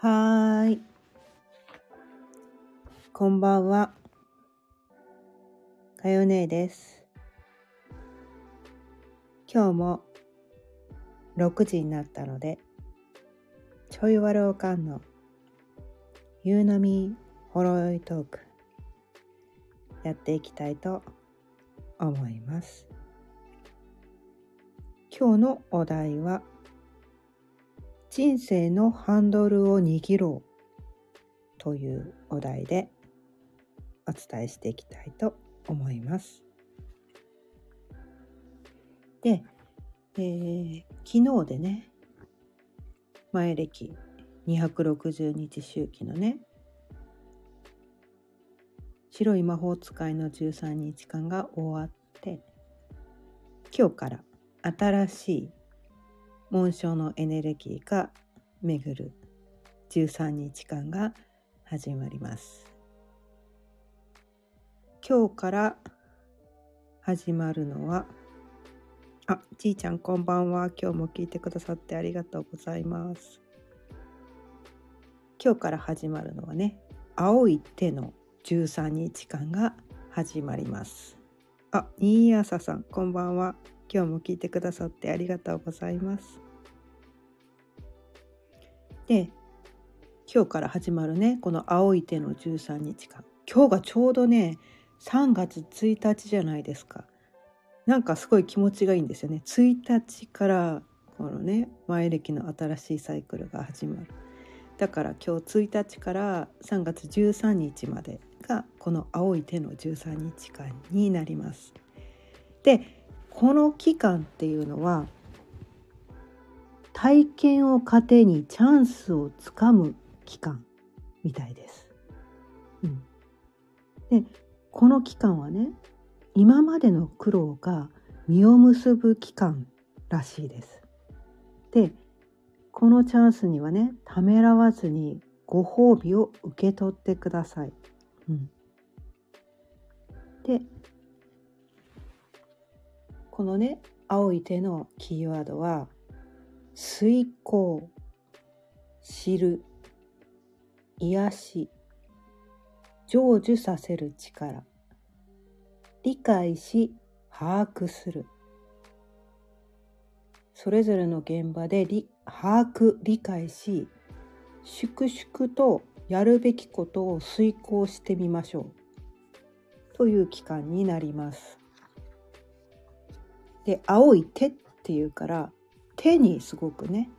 はーい。こんばんは。かよねえです。今日も6時になったので、ちょいわるおかんの夕飲みほろよいトークやっていきたいと思います。今日のお題は人生のハンドルを握ろうというお題でお伝えしていきたいと思います。で、えー昨日でね前歴260日周期のね白い魔法使いの13日間が終わって今日から新しい紋章のエネルギーが巡る13日間が始まります。今日から始まるのはあ、ちいちゃんこんばんは。今日も聞いてくださってありがとうございます。今日から始まるのはね青い手の13日間が始まります。あ、新朝さんこんばんは。今日も聞いてくださってありがとうございます。で今日から始まるねこの青い手の13日間。今日がちょうどね3月1日じゃないですか。なんかすごい気持ちがいいんですよね。1日からこのね前歴の新しいサイクルが始まる。だから今日1日から3月13日までがこの青い手の13日間になります。でこの期間っていうのは体験を糧にチャンスをつかむ期間みたいです。うん、でこの期間はね今までの苦労が実を結ぶ期間らしいです。でこのチャンスにはねためらわずにご褒美を受け取ってください。うん、でこのね青い手のキーワードは遂行知る癒し成就させる力理解し把握するそれぞれの現場で理把握理解し粛々とやるべきことを遂行してみましょうという期間になります。で青い手っていうから手にすごくね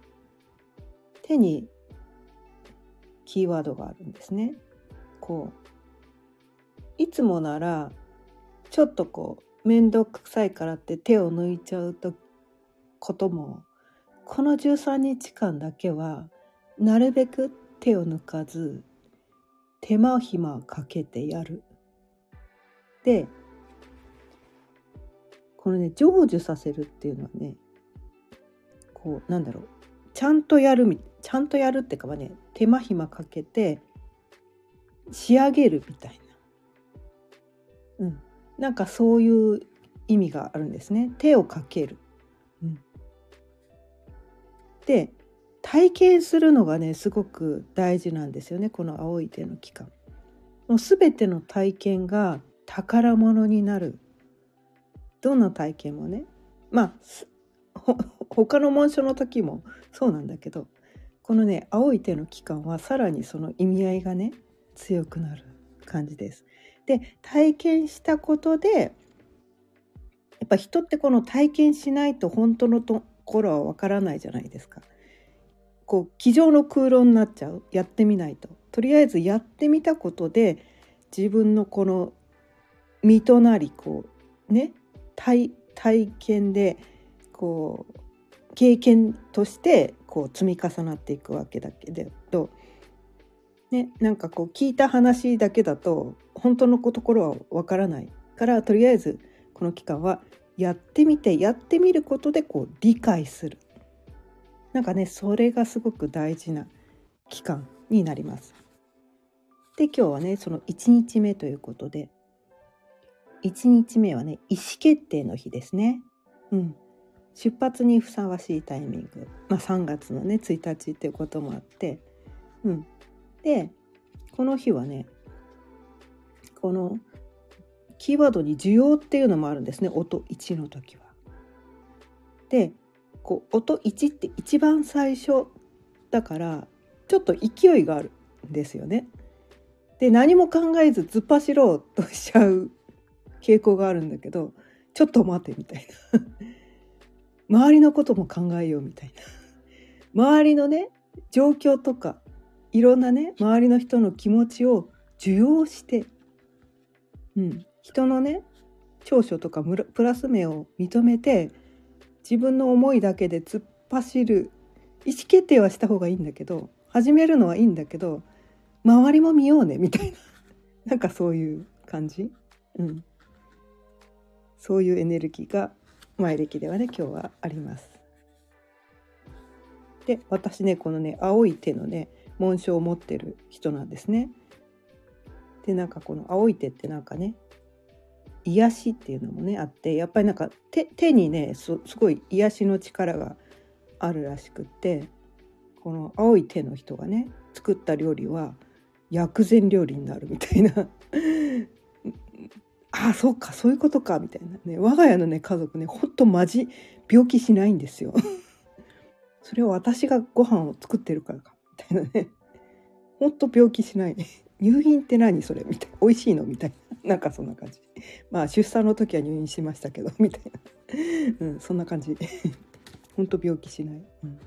手にキーワードがあるんですね。こういつもならちょっとこう面倒くさいからって手を抜いちゃうとこともこの13日間だけはなるべく手を抜かず手間暇かけてやる。でこのね成就させるっていうのはねこうなんだろう。ちゃんとやるちゃんとやるっていうかはね手間暇かけて仕上げるみたいな、うん、なんかそういう意味があるんですね。手をかける。うん、で体験するのがねすごく大事なんですよね。この青い手の期間。もう全ての体験が宝物になるどんな体験もねまあほ他の紋章の時もそうなんだけどこのね青い手の期間はさらにその意味合いがね強くなる感じです。で体験したことでやっぱ人ってこの体験しないと本当のところはわからないじゃないですか。こう机上の空論になっちゃうやってみないと。とりあえずやってみたことで自分のこの身となりこうね体体験でこう経験としてこう積み重なっていくわけだけど、ね、なんかこう聞いた話だけだと本当のところはわからないからとりあえずこの期間はやってみてやってみることでこう理解するなんかねそれがすごく大事な期間になります。で今日はねその1日目ということで1日目はね意思決定の日ですね。うん、出発にふさわしいタイミング、まあ、3月のね1日っていうこともあってうん。で、この日はね、このキーワードに需要っていうのもあるんですね。音1の時は。で、こう音1って一番最初だからちょっと勢いがあるんですよね。で何も考えず突っ走ろうとしちゃう傾向があるんだけどちょっと待てみたいな。周りのことも考えようみたいな。周りのね状況とかいろんなね周りの人の気持ちを受容して、うん、人のね長所とかプラス面を認めて自分の思いだけで突っ走る意思決定はした方がいいんだけど始めるのはいいんだけど周りも見ようねみたいな。なんかそういう感じ、うん、そういうエネルギーが前歴ではね今日はあります。で私ねこのね青い手のね紋章を持ってる人なんですね。でなんかこの青い手ってなんかね癒しっていうのもねあってやっぱりなんか手手にねすごい癒しの力があるらしくってこの青い手の人がね作った料理は薬膳料理になるみたいなああそうかそういうことかみたいなね。我が家のね家族ねほんとマジ病気しないんですよ。それは私がご飯を作ってるからかみたいなね。ほんと病気しない。入院って何それみたいな。美味しいのみたいな。なんかそんな感じ。まあ出産の時は入院しましたけどみたいな、うん、そんな感じ。ほんと病気しない、うん、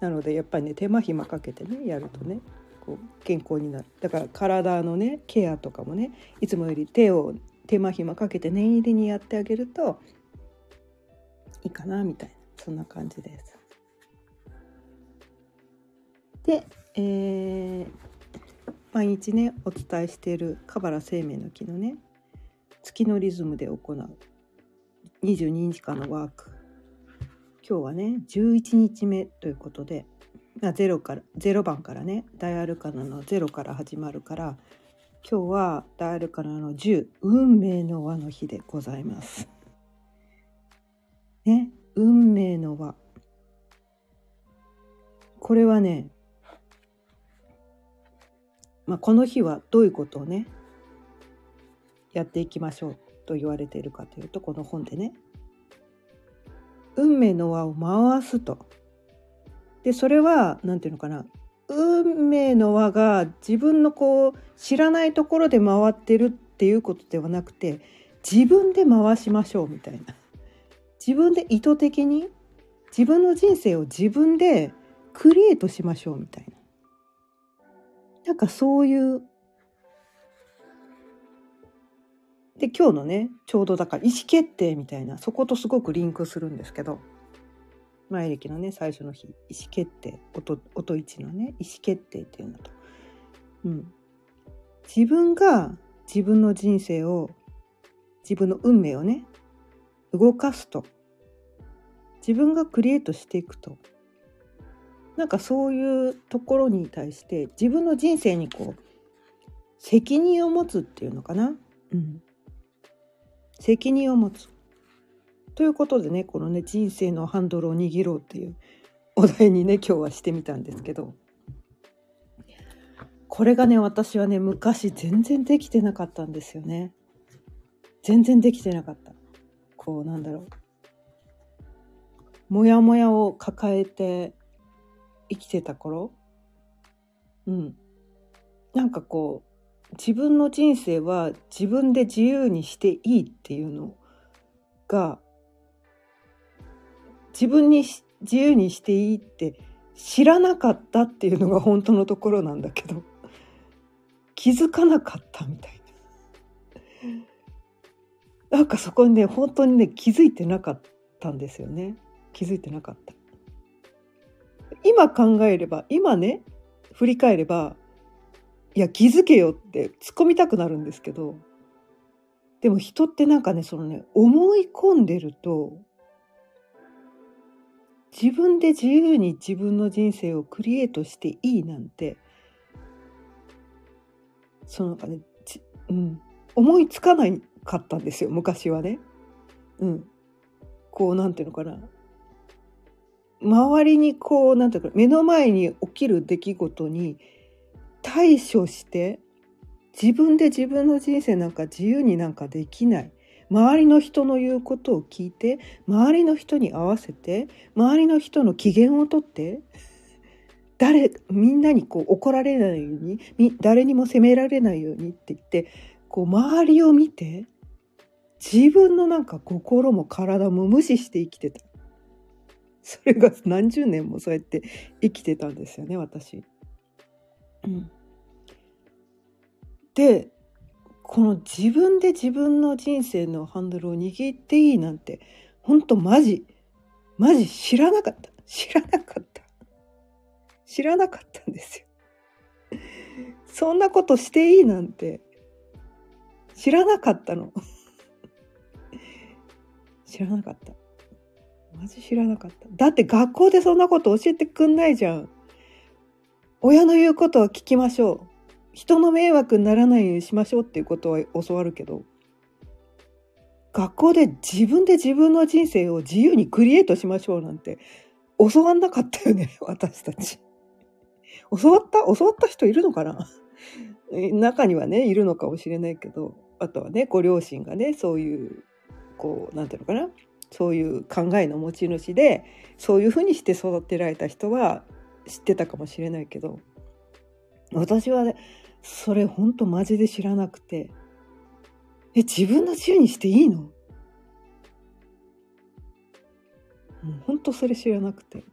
なのでやっぱりね手間暇かけてねやるとねこう健康になる。だから体のねケアとかもねいつもより手を手間暇かけて念入りにやってあげるといいかなみたいなそんな感じです。で、えー、毎日ねお伝えしているカバラ生命の木のね月のリズムで行う22日間のワーク今日はね11日目ということで0から0番からね大アルカナの0から始まるから今日は大アルカナの10運命の輪の日でございます。ね？運命の輪。これはねまあ、この日はどういうことをねやっていきましょうと言われているかというとこの本でね。運命の輪を回すと。でそれは何て言うのかな。運命の輪が自分のこう知らないところで回ってるっていうことではなくて自分で回しましょうみたいな。自分で意図的に自分の人生を自分でクリエイトしましょうみたいな。なんかそういう。で今日のねちょうどだから意思決定みたいなそことすごくリンクするんですけど。前歴のね最初の日意思決定音音一のね意思決定っていうのと、うん、自分が自分の人生を自分の運命をね動かすと。自分がクリエイトしていくと。なんかそういうところに対して自分の人生にこう責任を持つっていうのかな、うん、責任を持つ。ということでねこのね人生のハンドルを握ろうっていうお題にね今日はしてみたんですけどこれがね私はね昔全然できてなかったんですよね。全然できてなかった。こうなんだろう。モヤモヤを抱えて生きてた頃うんなんかこう自分の人生は自分で自由にしていいっていうのが自分に自由にしていいって知らなかったっていうのが本当のところなんだけど気づかなかったみたいな。なんかそこにね本当にね気づいてなかったんですよね。気づいてなかった。今考えれば今ね振り返ればいや気づけよって突っ込みたくなるんですけどでも人ってなんかねそのね思い込んでると自分で自由に自分の人生をクリエイトしていいなんてそのかね、うん、思いつかないかったんですよ昔はね。うん、こうなんていうのかな。周りにこうなんていうか目の前に起きる出来事に対処して自分で自分の人生なんか自由になんかできない。周りの人の言うことを聞いて周りの人に合わせて周りの人の機嫌をとって誰みんなにこう怒られないように誰にも責められないようにって言ってこう周りを見て自分のなんか心も体も無視して生きてた。それが何十年もそうやって生きてたんですよね私。うん、でこの自分で自分の人生のハンドルを握っていいなんてほんとマジマジ知らなかった知らなかった知らなかったんですよ。そんなことしていいなんて知らなかったの。知らなかった。マジ知らなかった。だって学校でそんなこと教えてくんないじゃん。親の言うことは聞きましょう。人の迷惑にならないようにしましょうっていうことは教わるけど、学校で自分で自分の人生を自由にクリエイトしましょうなんて教わんなかったよね、私たち。教わった教わった人いるのかな？中にはね、いるのかもしれないけど、あとはね、ご両親がね、そういう、こう、なんていうのかな、そういう考えの持ち主で、そういうふうにして育てられた人は知ってたかもしれないけど、私はね、それほんとマジで知らなくて、え、自分の自由にしていいの？もうほんとそれ知らなくて。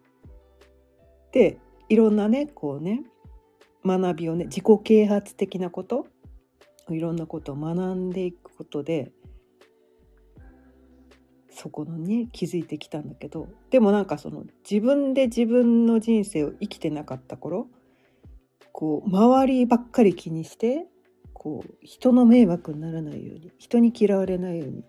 で、いろんなねこうね学びをね自己啓発的なこといろんなことを学んでいくことでそこのね気づいてきたんだけどでもなんかその自分で自分の人生を生きてなかった頃こう周りばっかり気にしてこう人の迷惑にならないように人に嫌われないように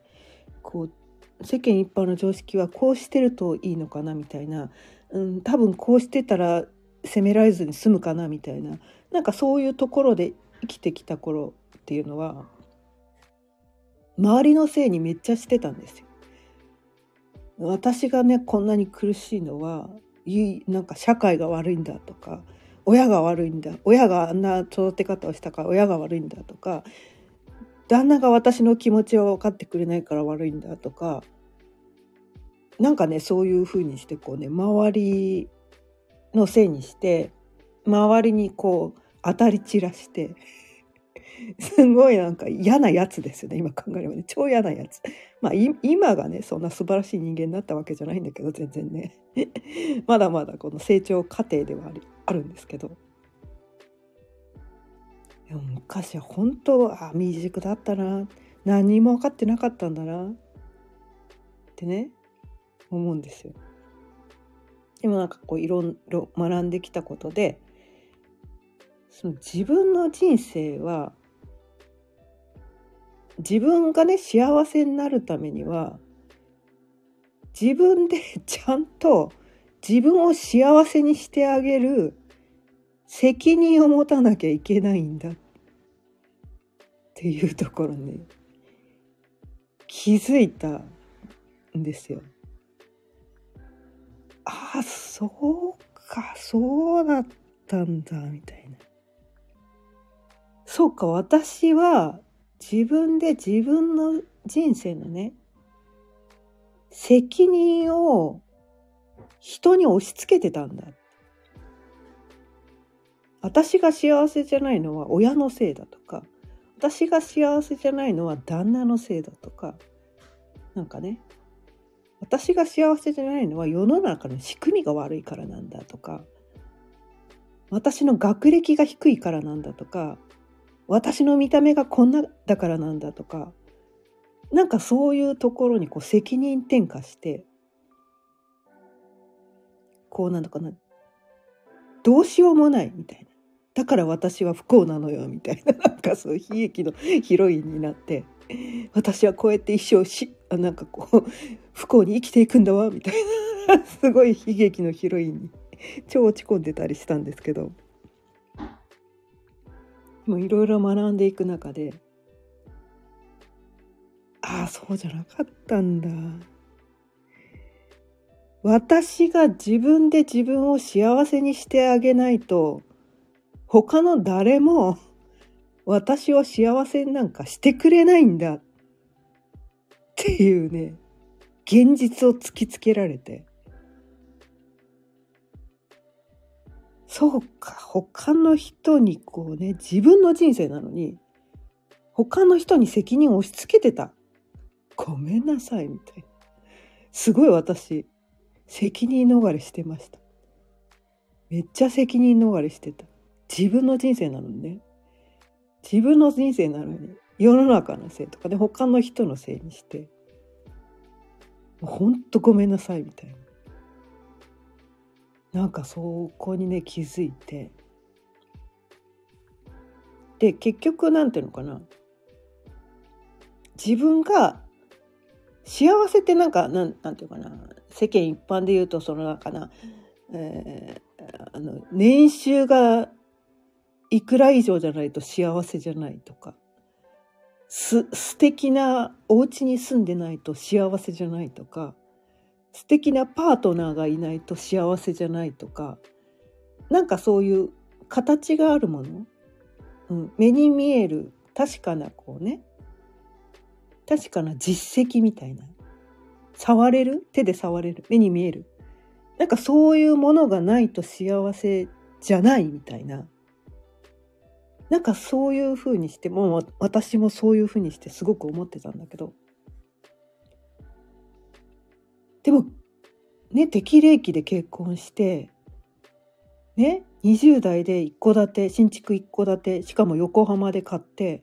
こう世間一般の常識はこうしてるといいのかなみたいな、うん、多分こうしてたら責められずに済むかなみたいななんかそういうところで生きてきた頃っていうのは周りのせいにめっちゃしてたんですよ。私がねこんなに苦しいのはなんか社会が悪いんだとか親が悪いんだ。親があんな育て方をしたから親が悪いんだとか旦那が私の気持ちを分かってくれないから悪いんだとかなんかねそういうふうにしてこうね周りのせいにして周りにこう当たり散らして すごいなんか嫌なやつですよね今考えればね。超嫌なやつ。まあ今がねそんな素晴らしい人間になったわけじゃないんだけど全然ね。まだまだこの成長過程ではある。あるんですけど。でも昔は本当あ未熟だったな。何も分かってなかったんだな。ってね思うんですよ。でもなんかこういろいろ学んできたことでその自分の人生は自分がね幸せになるためには自分でちゃんと自分を幸せにしてあげる責任を持たなきゃいけないんだっていうところに気づいたんですよ。ああそうかそうだったんだみたいなそうか私は自分で自分の人生のね責任を人に押し付けてたんだ。私が幸せじゃないのは親のせいだとか私が幸せじゃないのは旦那のせいだとかなんかね私が幸せじゃないのは世の中の仕組みが悪いからなんだとか私の学歴が低いからなんだとか私の見た目がこんなだからなんだとかなんかそういうところにこう責任転嫁してこうなのかな。どうしようもないみたいな。だから私は不幸なのよみたいな。なんかそういう悲劇のヒロインになって。私はこうやって一生しなんかこう不幸に生きていくんだわみたいな。すごい悲劇のヒロインに超落ち込んでたりしたんですけど。いろいろ学んでいく中でああそうじゃなかったんだ。私が自分で自分を幸せにしてあげないと他の誰も私を幸せなんかしてくれないんだっていうね、現実を突きつけられて。そうか、他の人にこうね、自分の人生なのに、他の人に責任を押し付けてた。ごめんなさい、みたいな。すごい私、責任逃れしてました。めっちゃ責任逃れしてた。自分の人生なのにね。自分の人生なのに、世の中のせいとかね、他の人のせいにして、ほんとごめんなさい、みたいな。なんかそこにね、気づいて。で、結局なんていうのかな。自分が幸せってなんかなんなんていうかな世間一般で言うとそのなんかな、えー、あの年収がいくら以上じゃないと幸せじゃないとかす素敵なお家に住んでないと幸せじゃないとか素敵なパートナーがいないと幸せじゃないとかなんかそういう形があるもの、うん、目に見える確かなこうね確かな実績みたいな。触れる？手で触れる？目に見える？なんかそういうものがないと幸せじゃないみたいな。なんかそういうふうにしてもう私もそういうふうにしてすごく思ってたんだけど。でもね適齢期で結婚してね20代で一戸建て新築一戸建てしかも横浜で買って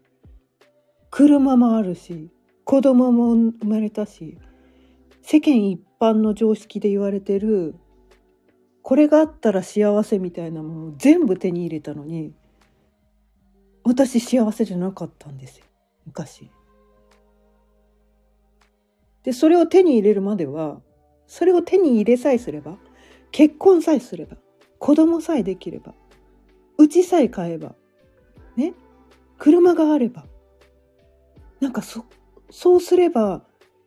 車もあるし子供も生まれたし世間一般の常識で言われてるこれがあったら幸せみたいなものを全部手に入れたのに私幸せじゃなかったんですよ昔。でそれを手に入れるまではそれを手に入れさえすれば結婚さえすれば子供さえできれば家さえ買えばね車があればなんかそそうすれば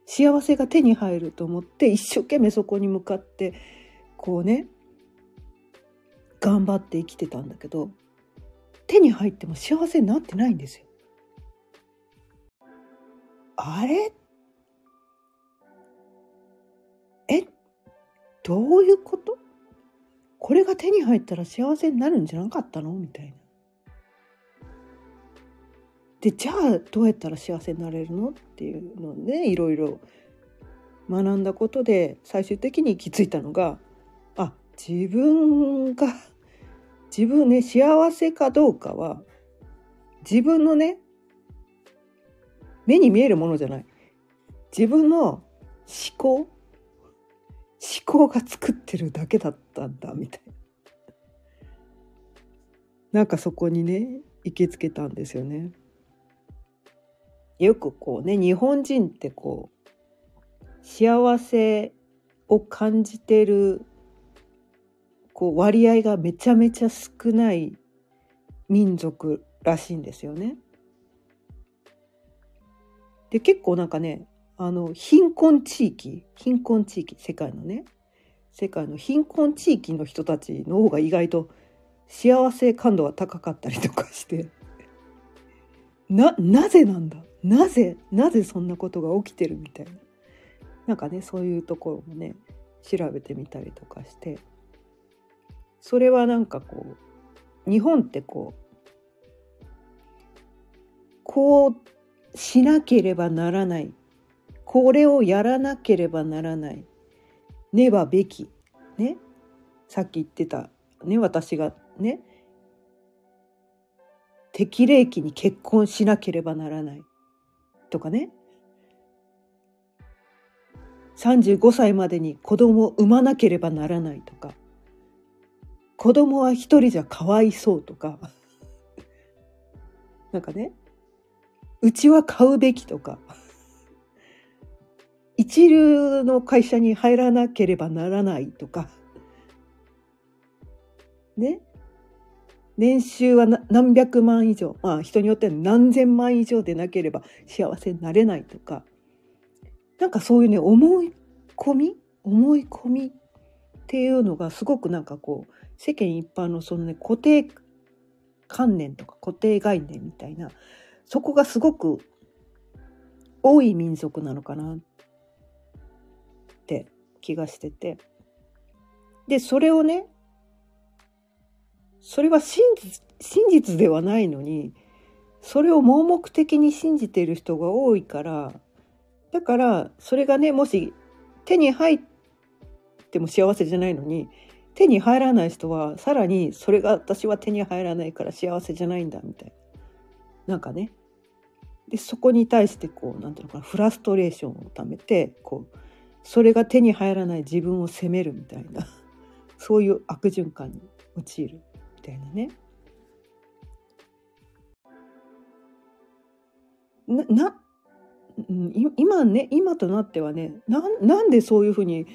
幸せが手に入ると思って一生懸命そこに向かってこうね頑張って生きてたんだけど手に入っても幸せになってないんですよ。あれ？え？どういうこと？これが手に入ったら幸せになるんじゃなかったの？みたいな。でじゃあどうやったら幸せになれるのっていうのでいろいろ学んだことで最終的に行き着いたのがあ自分が自分ね幸せかどうかは自分のね目に見えるものじゃない自分の思考思考が作ってるだけだったんだみたいななんかそこにね行きつけたんですよね。よくこうね日本人ってこう幸せを感じてるこう割合がめちゃめちゃ少ない民族らしいんですよね。で結構なんかねあの貧困地域貧困地域世界のね世界の貧困地域の人たちの方が意外と幸せ感度が高かったりとかしてななぜなんだ？なぜなぜそんなことが起きてるみたいな。なんかねそういうところもね調べてみたりとかして。それはなんかこう日本ってこうこうしなければならない。これをやらなければならない。ねばべき。ね。さっき言ってた。ね私がね。適齢期に結婚しなければならない。とかね。35歳までに子供を産まなければならないとか。子供は一人じゃかわいそうとか。なんかね。うちは買うべきとか。一流の会社に入らなければならないとか。ね。年収は何百万以上、まあ人によっては何千万以上でなければ幸せになれないとか、なんかそういうね、思い込み？思い込みっていうのがすごくなんかこう、世間一般のそのね、固定観念とか固定概念みたいなそこがすごく多い民族なのかなって気がしてて。でそれをねそれは真実ではないのにそれを盲目的に信じている人が多いからだからそれがねもし手に入っても幸せじゃないのに手に入らない人はさらにそれが私は手に入らないから幸せじゃないんだみたいな。なんかね。でそこに対してこうなんていうのかなフラストレーションをためてこうそれが手に入らない自分を責めるみたいな。そういう悪循環に陥る。みたいなね。なな今ね今となってはねなんでそういうふうに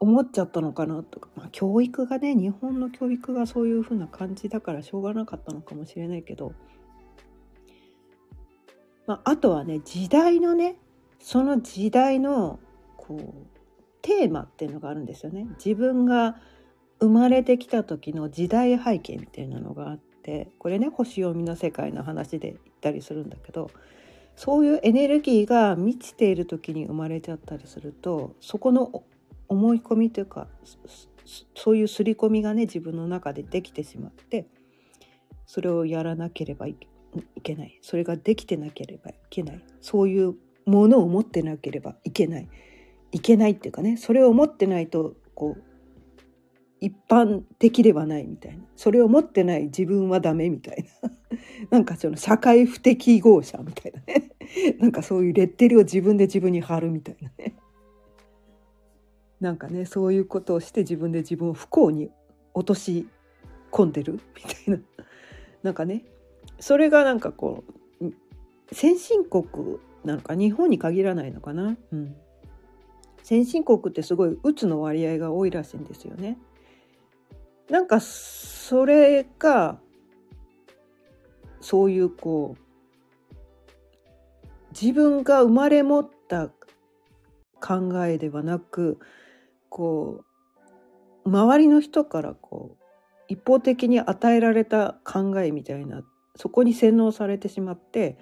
思っちゃったのかなとか、まあ、教育がね日本の教育がそういうふうな感じだからしょうがなかったのかもしれないけど、まあ、あとはね時代のねその時代のこうテーマっていうのがあるんですよね。自分が生まれてきた時の時代背景みたいなのがあってこれね星読みの世界の話で言ったりするんだけどそういうエネルギーが満ちている時に生まれちゃったりするとそこの思い込みというかそういう刷り込みがね自分の中でできてしまってそれをやらなければいけない。それができてなければいけない。そういうものを持ってなければいけない。いけないっていうかねそれを持ってないとこう一般的ではないみたいな。それを持ってない自分はダメみたいな。なんかその社会不適合者みたいなね。なんかそういうレッテルを自分で自分に貼るみたいなね。なんかねそういうことをして自分で自分を不幸に落とし込んでるみたいな。なんかね。それがなんかこう先進国なのか日本に限らないのかな、うん、先進国ってすごいうつの割合が多いらしいんですよね。なんかそれがそういうこう自分が生まれ持った考えではなくこう周りの人からこう一方的に与えられた考えみたいなそこに洗脳されてしまって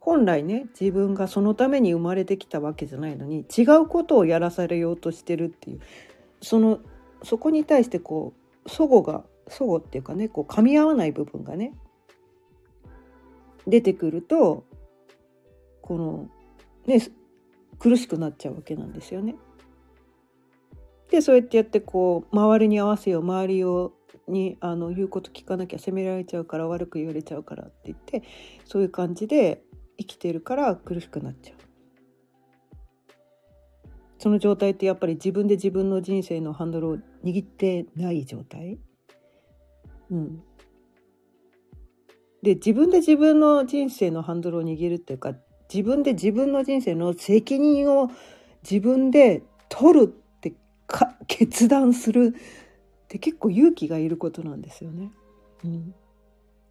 本来ね自分がそのために生まれてきたわけじゃないのに違うことをやらされようとしてるっていうそのそこに対してこう祖母が祖母っていうかねこう噛み合わない部分がね出てくるとこのね苦しくなっちゃうわけなんですよね。でそうやってやってこう周りに合わせよう周りをにあの言うこと聞かなきゃ責められちゃうから悪く言われちゃうからって言ってそういう感じで生きてるから苦しくなっちゃう。その状態ってやっぱり自分で自分の人生のハンドルを握ってない状態？うん。で自分で自分の人生のハンドルを握るっていうか自分で自分の人生の責任を自分で取るってか決断するって結構勇気がいることなんですよね。うん、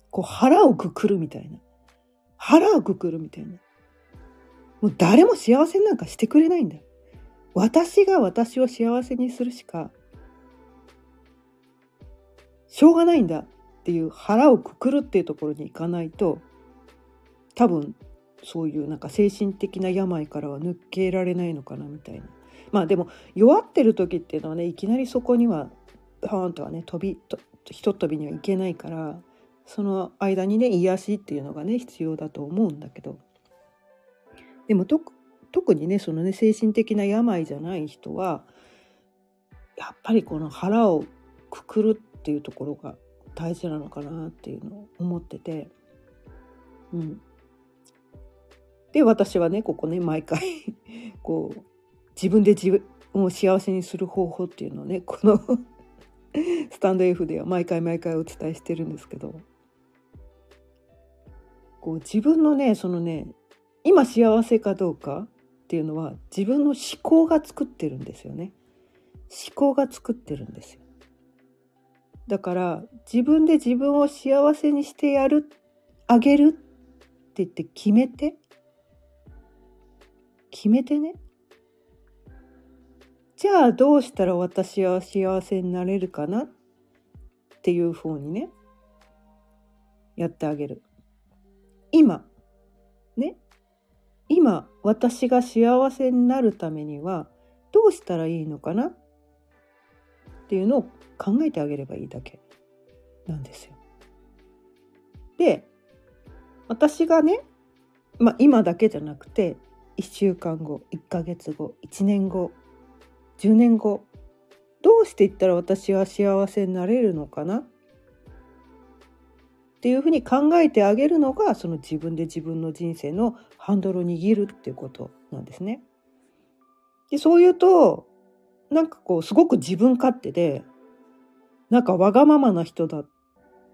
こう腹をくくるみたいな腹をくくるみたいなもう誰も幸せなんかしてくれないんだよ私が私を幸せにするしかしょうがないんだっていう腹をくくるっていうところに行かないと多分そういうなんか精神的な病からは抜けられないのかなみたいな。まあでも弱ってる時っていうのはねいきなりそこにはパーンとはね飛びとひと飛びにはいけないからその間にね癒しっていうのがね必要だと思うんだけど。でも特にねそのね精神的な病じゃない人はやっぱりこの腹をくくるっていうところが大事なのかなっていうのを思ってて。うん。で私はねここね毎回 こう自分で自分を幸せにする方法っていうのをね このスタンド F では毎回毎回お伝えしてるんですけど。こう自分のねそのね今幸せかどうかっていうのは自分の思考が作ってるんですよね。思考が作ってるんですよ。だから自分で自分を幸せにしてやるあげるって言って決めて決めてね。じゃあどうしたら私は幸せになれるかな？っていうふうにねやってあげる。今、今、私が幸せになるためには、どうしたらいいのかな？っていうのを考えてあげればいいだけなんですよ。で、私がね、まあ今だけじゃなくて、1週間後、1ヶ月後、1年後、10年後、どうしていったら私は幸せになれるのかな？っていうふうに考えてあげるのがその自分で自分の人生のハンドルを握るっていうことなんですね。でそう言うとなんかこうすごく自分勝手でなんかわがままな人だっ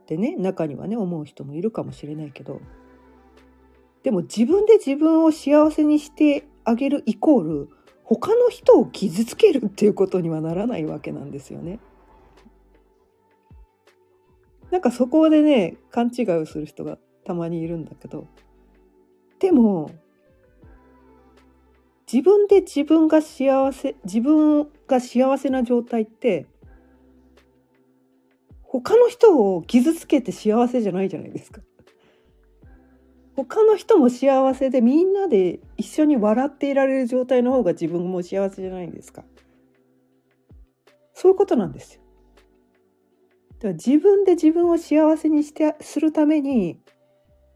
てね中にはね思う人もいるかもしれないけどでも自分で自分を幸せにしてあげるイコール他の人を傷つけるっていうことにはならないわけなんですよね。なんかそこでね勘違いをする人がたまにいるんだけどでも自分で自分が幸せ自分が幸せな状態って他の人を傷つけて幸せじゃないじゃないですか。他の人も幸せでみんなで一緒に笑っていられる状態の方が自分も幸せじゃないですか。そういうことなんですよ。から自分で自分を幸せにしてするために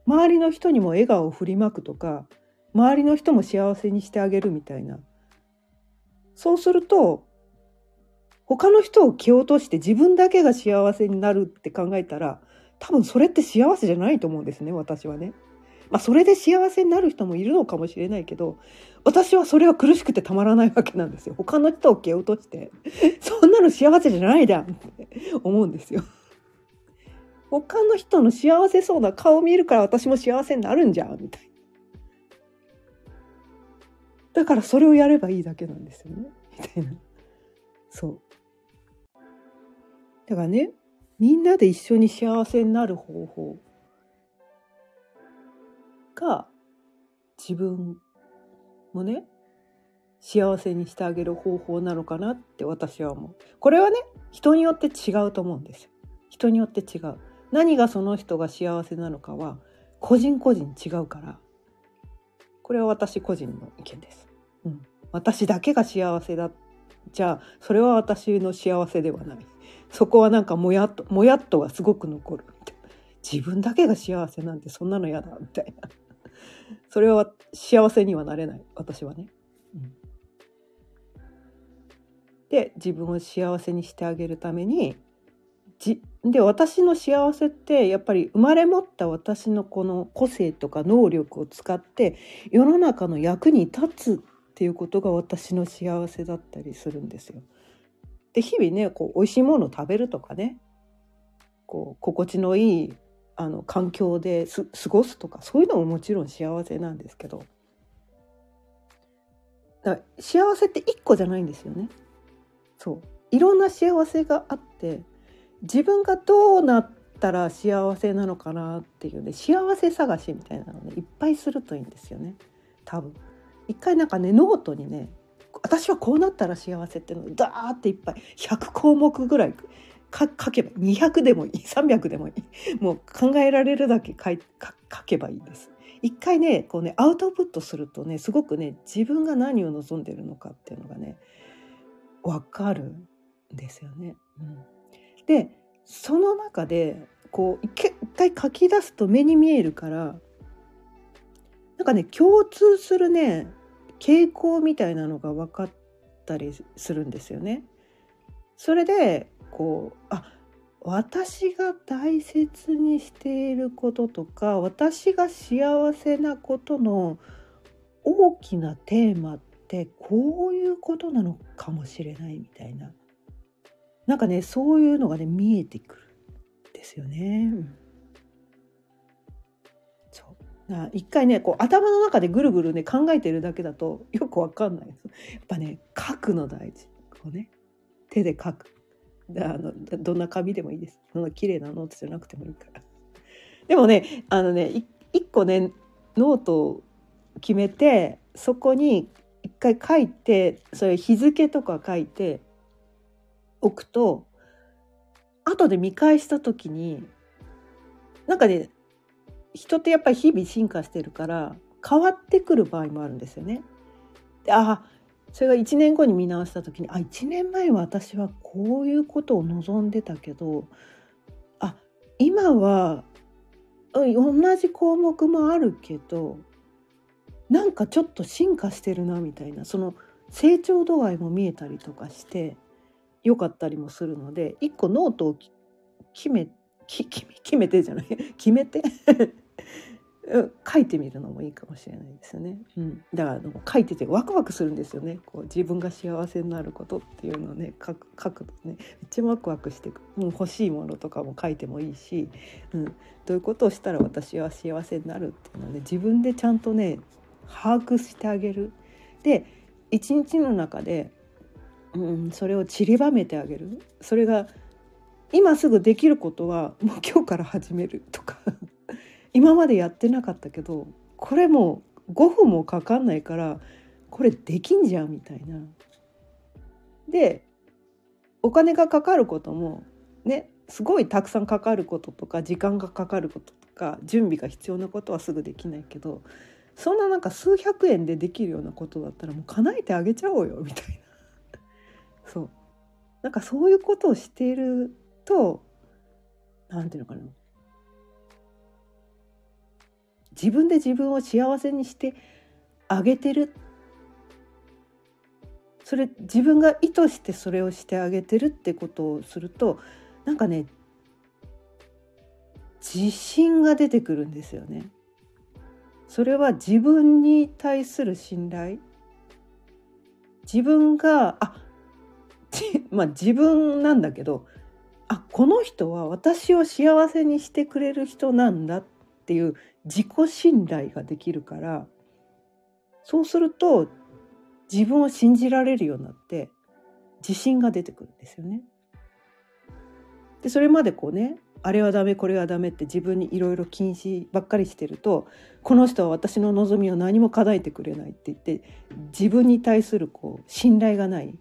周りの人にも笑顔を振りまくとか周りの人も幸せにしてあげるみたいなそうすると他の人を蹴落として自分だけが幸せになるって考えたら多分それって幸せじゃないと思うんですね私はね。まあそれで幸せになる人もいるのかもしれないけど私はそれは苦しくてたまらないわけなんですよ。他の人を蹴落として。そんなの幸せじゃないじゃんって思うんですよ。他の人の幸せそうな顔を見るから私も幸せになるんじゃんみたいな。だからそれをやればいいだけなんですよね。みたいな。そう。だからねみんなで一緒に幸せになる方法。が自分もね幸せにしてあげる方法なのかなって私は思う。これはね人によって違うと思うんですよ。人によって違う。何がその人が幸せなのかは個人個人違うから。これは私個人の意見です、うん、私だけが幸せだ。じゃあそれは私の幸せではない。そこはなんかもやっともやっとがすごく残る。自分だけが幸せなんてそんなの嫌だ。みたいな。それは幸せにはなれない私はね。うん、で自分を幸せにしてあげるためにじで私の幸せってやっぱり生まれ持った私のこの個性とか能力を使って世の中の役に立つっていうことが私の幸せだったりするんですよ。で日々ねこう美味しいものを食べるとかねこう心地のいいあの環境で過ごすとかそういうのももちろん幸せなんですけどだ幸せって一個じゃないんですよね。そういろんな幸せがあって自分がどうなったら幸せなのかなっていうね幸せ探しみたいなのねいっぱいするといいんですよね多分。一回なんかねノートにね私はこうなったら幸せっていうのをダーっていっぱい100項目ぐらい書けば200でもいい 300でもいいもう考えられるだけ書書けばいいです。一回ねこうねアウトプットするとねすごくね自分が何を望んでるのかっていうのがね分かるんですよね。うん、でその中でこう一回書き出すと目に見えるからなんかね共通するね傾向みたいなのが分かったりするんですよね。それでこうあ私が大切にしていることとか私が幸せなことの大きなテーマってこういうことなのかもしれないみたいな。なんかねそういうのがね見えてくるんですよね。そう。な一回ねこう頭の中でぐるぐるね考えてるだけだとよくわかんない。やっぱね書くの大事。こうね手で書くあのどんな紙でもいいです。そんな綺麗なノートじゃなくてもいいから。でもねあのね一個ねノートを決めてそこに一回書いてそれ日付とか書いておくと後で見返した時になんかね人ってやっぱり日々進化してるから変わってくる場合もあるんですよね。であそれが1年後に見直した時にあ1年前は私はこういうことを望んでたけどあ今は同じ項目もあるけどなんかちょっと進化してるなみたいなその成長度合いも見えたりとかして良かったりもするので一個ノートを決め決めてじゃない決めて書いてみるのもいいかもしれないですよね。うん、だから書いててワクワクするんですよね。こう自分が幸せになることっていうのをね書く書くとねめっちゃワクワクしてもう欲しいものとかも書いてもいいし、うん、どういうことをしたら私は幸せになるっていうのをね自分でちゃんとね把握してあげる。で一日の中で、うん、それを散りばめてあげる。それが今すぐできることはもう今日から始めるとか今までやってなかったけどこれもう5分もかかんないからこれできんじゃんみたいな。でお金がかかることもねすごいたくさんかかることとか時間がかかることとか準備が必要なことはすぐできないけどそんななんか数百円でできるようなことだったらもう叶えてあげちゃおうよみたいな。そうなんかそういうことをしていると何て言うのかな自分で自分を幸せにしてあげてるそれ自分が意図してそれをしてあげてるってことをするとなんかね自信が出てくるんですよね。それは自分に対する信頼自分があ まあ自分なんだけどあこの人は私を幸せにしてくれる人なんだってていう自己信頼ができるからそうすると自分を信じられるようになって自信が出てくるんですよね。でそれまでこうねあれはダメこれはダメって自分にいろいろ禁止ばっかりしてるとこの人は私の望みを何も叶えてくれないって言って自分に対するこう信頼がない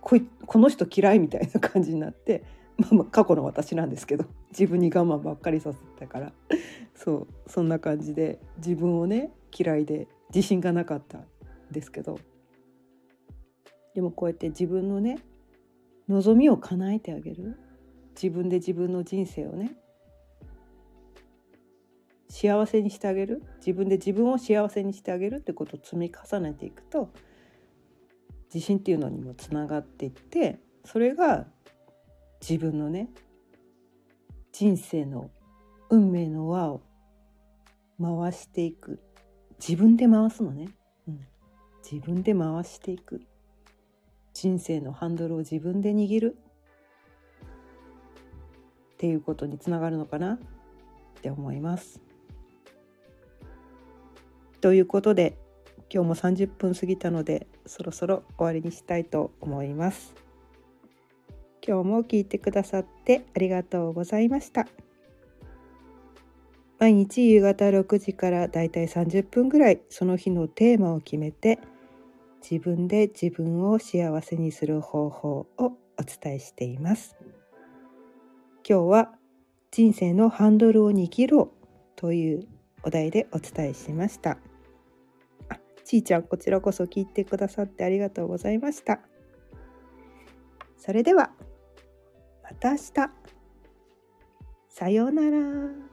この人嫌いみたいな感じになってまあ、過去の私なんですけど 自分に我慢ばっかりさせたから。そうそんな感じで自分をね嫌いで自信がなかったんですけど。でもこうやって自分のね望みを叶えてあげる。自分で自分の人生をね幸せにしてあげる。自分で自分を幸せにしてあげる。ってことを積み重ねていくと自信っていうのにもつながっていってそれが自分のね人生の運命の輪を回していく。自分で回すのね、うん、自分で回していく。人生のハンドルを自分で握る。っていうことにつながるのかな。って思います。ということで今日も30分過ぎたのでそろそろ終わりにしたいと思います。今日も聞いてくださってありがとうございました。毎日夕方6時からだいたい30分ぐらいその日のテーマを決めて自分で自分を幸せにする方法をお伝えしています。今日は人生のハンドルを握ろうというお題でお伝えしました。あ、ちーちゃんこちらこそ聞いてくださってありがとうございました。それではまた明日。さようなら。